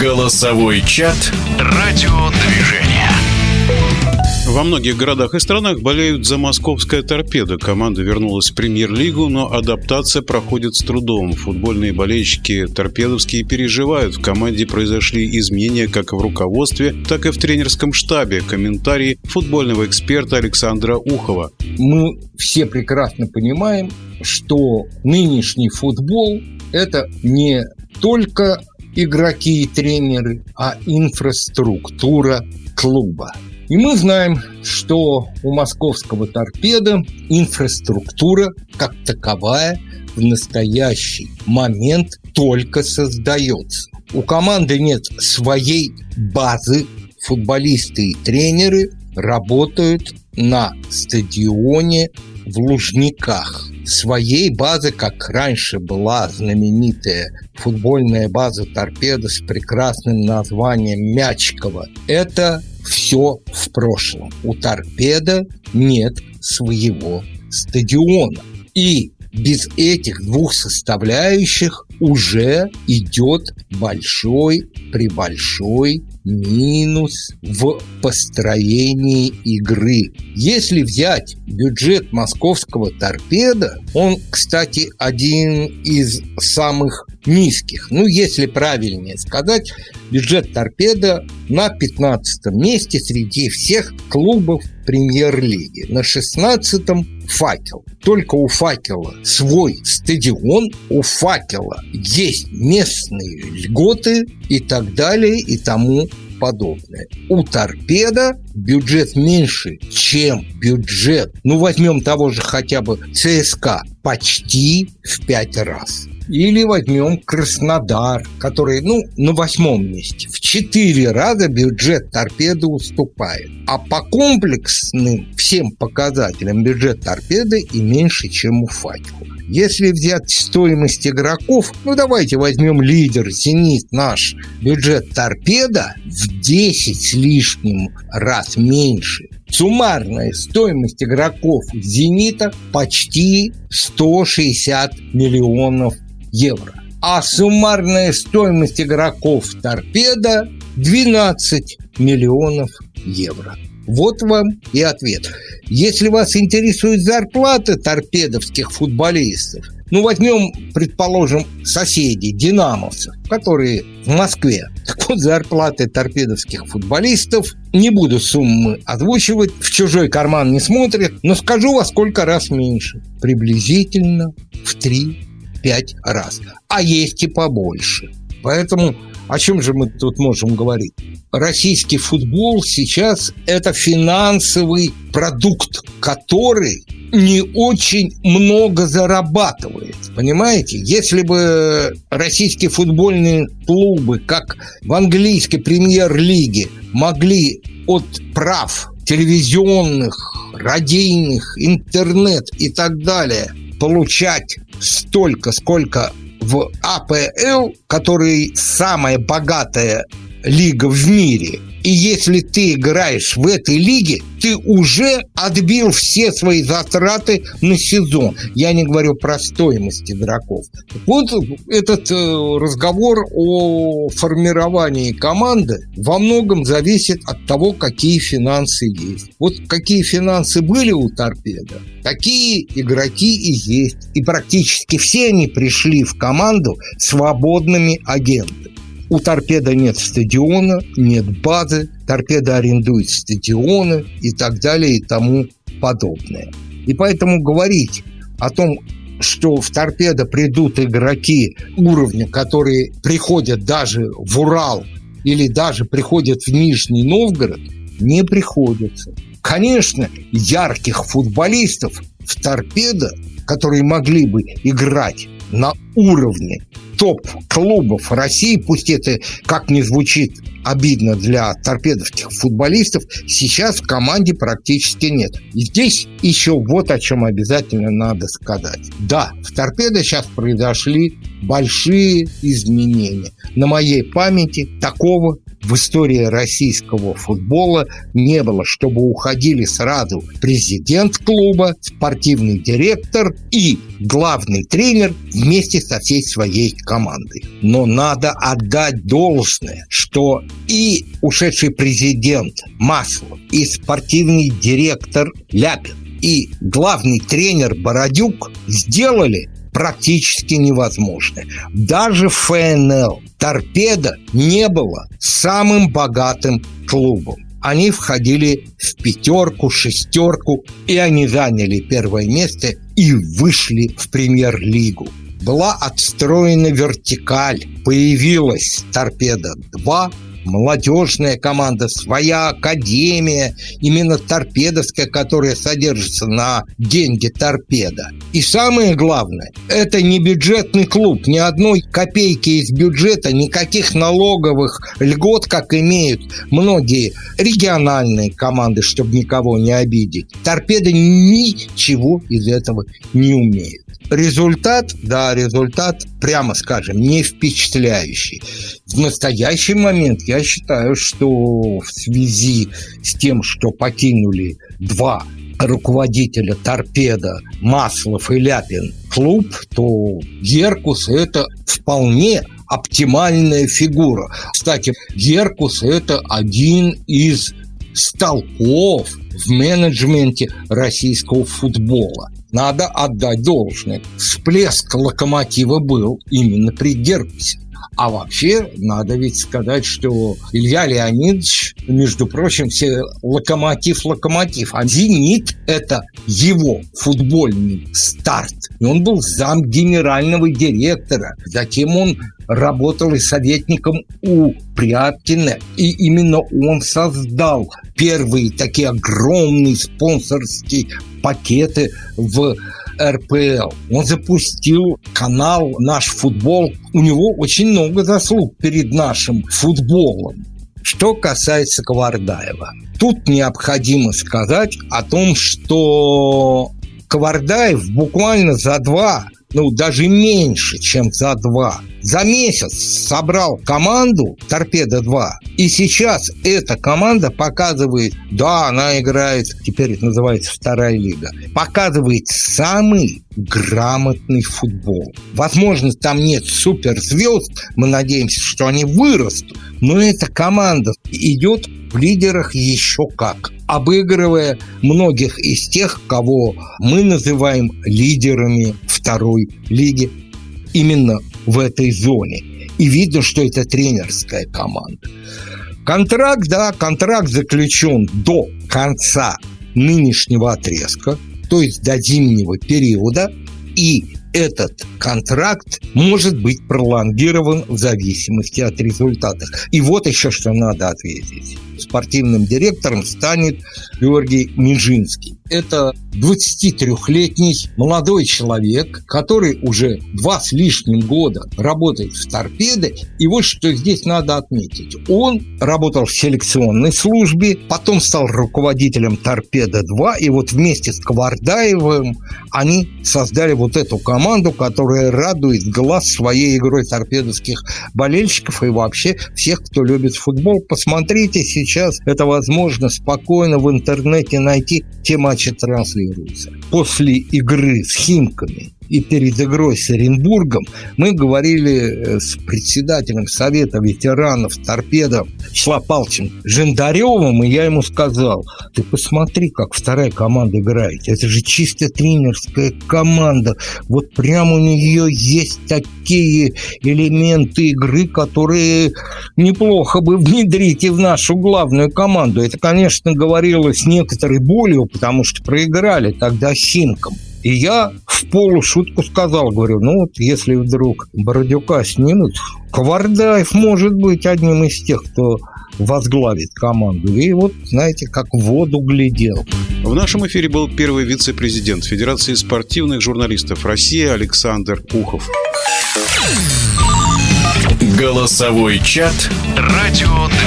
Голосовой чат «Радиодвижение». Во многих городах и странах болеют за московское торпедо. Команда вернулась в премьер-лигу, но адаптация проходит с трудом. Футбольные болельщики торпедовские переживают. В команде произошли изменения как в руководстве, так и в тренерском штабе. Комментарий футбольного эксперта Александра Ухова. Мы все прекрасно понимаем, что нынешний футбол – это не только игроки и тренеры, а инфраструктура клуба. И мы знаем, что у московского торпеда инфраструктура как таковая в настоящий момент только создается. У команды нет своей базы, футболисты и тренеры работают на стадионе в Лужниках. Своей базы, как раньше была знаменитая футбольная база «Торпеда» с прекрасным названием «Мячково», это все в прошлом. У торпеда нет своего стадиона. И без этих двух составляющих уже идет большой прибольшой минус в построении игры. Если взять бюджет московского торпеда, он, кстати, один из самых низких. Ну, если правильнее сказать, бюджет торпеда на 15 месте среди всех клубов премьер-лиги. На 16-м факел. Только у факела свой стадион, у факела есть местные льготы и так далее и тому подобное. У торпеда бюджет меньше, чем бюджет, ну возьмем того же хотя бы ЦСКА, почти в пять раз. Или возьмем Краснодар, который, ну, на восьмом месте. В четыре раза бюджет торпеды уступает. А по комплексным всем показателям бюджет торпеды и меньше, чем у факела. Если взять стоимость игроков, ну давайте возьмем лидер «Зенит» наш, бюджет торпеда в 10 с лишним раз меньше. Суммарная стоимость игроков «Зенита» почти 160 миллионов евро. А суммарная стоимость игроков торпеда 12 миллионов евро. Вот вам и ответ. Если вас интересует зарплата торпедовских футболистов, ну, возьмем, предположим, соседей, динамовцев, которые в Москве. Так вот, зарплаты торпедовских футболистов, не буду суммы озвучивать, в чужой карман не смотрят, но скажу во сколько раз меньше. Приблизительно в 3 пять раз. А есть и побольше. Поэтому о чем же мы тут можем говорить? Российский футбол сейчас это финансовый продукт, который не очень много зарабатывает. Понимаете? Если бы российские футбольные клубы, как в английской премьер-лиге, могли от прав телевизионных, радийных, интернет и так далее получать столько, сколько в АПЛ, который самая богатая лига в мире – и если ты играешь в этой лиге, ты уже отбил все свои затраты на сезон. Я не говорю про стоимость игроков. Вот этот э, разговор о формировании команды во многом зависит от того, какие финансы есть. Вот какие финансы были у торпеда, такие игроки и есть. И практически все они пришли в команду свободными агентами. У торпеда нет стадиона, нет базы, торпеда арендует стадионы и так далее и тому подобное. И поэтому говорить о том, что в торпедо придут игроки уровня, которые приходят даже в Урал или даже приходят в Нижний Новгород, не приходится. Конечно, ярких футболистов в торпедо, которые могли бы играть на уровне топ-клубов России, пусть это как не звучит обидно для торпедовских футболистов, сейчас в команде практически нет. И здесь еще вот о чем обязательно надо сказать. Да, в торпедо сейчас произошли большие изменения. На моей памяти такого в истории российского футбола не было, чтобы уходили сразу президент клуба, спортивный директор и главный тренер вместе со всей своей командой. Но надо отдать должное, что и ушедший президент Маслов, и спортивный директор Ляпин, и главный тренер Бородюк сделали практически невозможное. Даже ФНЛ «Торпеда» не было самым богатым клубом. Они входили в пятерку, шестерку, и они заняли первое место и вышли в премьер-лигу. Была отстроена вертикаль, появилась «Торпеда-2», молодежная команда, своя академия, именно торпедовская, которая содержится на деньги торпеда. И самое главное, это не бюджетный клуб, ни одной копейки из бюджета, никаких налоговых льгот, как имеют многие региональные команды, чтобы никого не обидеть. Торпеда ничего из этого не умеет. Результат, да, результат, прямо скажем, не впечатляющий. В настоящий момент я считаю, что в связи с тем, что покинули два руководителя торпеда Маслов и Ляпин клуб, то Геркус это вполне оптимальная фигура. Кстати, Геркус это один из столпов в менеджменте российского футбола. Надо отдать должное. Всплеск локомотива был именно при Герпесе. А вообще, надо ведь сказать, что Илья Леонидович, между прочим, все локомотив-локомотив, а «Зенит» — это его футбольный старт. И он был зам генерального директора. Затем он работал и советником у Пряткина, и именно он создал первые такие огромные спонсорские пакеты в РПЛ. Он запустил канал «Наш футбол». У него очень много заслуг перед нашим футболом. Что касается Квардаева, тут необходимо сказать о том, что Квардаев буквально за два ну, даже меньше, чем за два. За месяц собрал команду «Торпеда-2», и сейчас эта команда показывает, да, она играет, теперь это называется вторая лига, показывает самый грамотный футбол. Возможно, там нет суперзвезд, мы надеемся, что они вырастут, но эта команда идет в лидерах еще как, обыгрывая многих из тех, кого мы называем лидерами второй лиги именно в этой зоне. И видно, что это тренерская команда. Контракт, да, контракт заключен до конца нынешнего отрезка, то есть до зимнего периода, и этот контракт может быть пролонгирован в зависимости от результатов. И вот еще что надо ответить. Спортивным директором станет Георгий Минжинский. Это 23-летний молодой человек, который уже два с лишним года работает в торпеде. И вот что здесь надо отметить. Он работал в селекционной службе, потом стал руководителем торпеда-2, и вот вместе с Квардаевым они создали вот эту команду, которая радует глаз своей игрой торпедовских болельщиков и вообще всех, кто любит футбол. Посмотрите сейчас, это возможно спокойно в интернете найти те матчи транслируются. После игры с Химками и перед игрой с Оренбургом мы говорили э, с председателем Совета ветеранов торпедов Числа Палчем Жендаревым, и я ему сказал, ты посмотри, как вторая команда играет. Это же чисто тренерская команда. Вот прямо у нее есть такие элементы игры, которые неплохо бы внедрить и в нашу главную команду. Это, конечно, говорилось с некоторой болью, потому что проиграли тогда Химкам. И я в полушутку сказал, говорю, ну вот если вдруг Бородюка снимут, Квардаев может быть одним из тех, кто возглавит команду. И вот, знаете, как в воду глядел. В нашем эфире был первый вице-президент Федерации спортивных журналистов России Александр Пухов. Голосовой чат «Радио 2».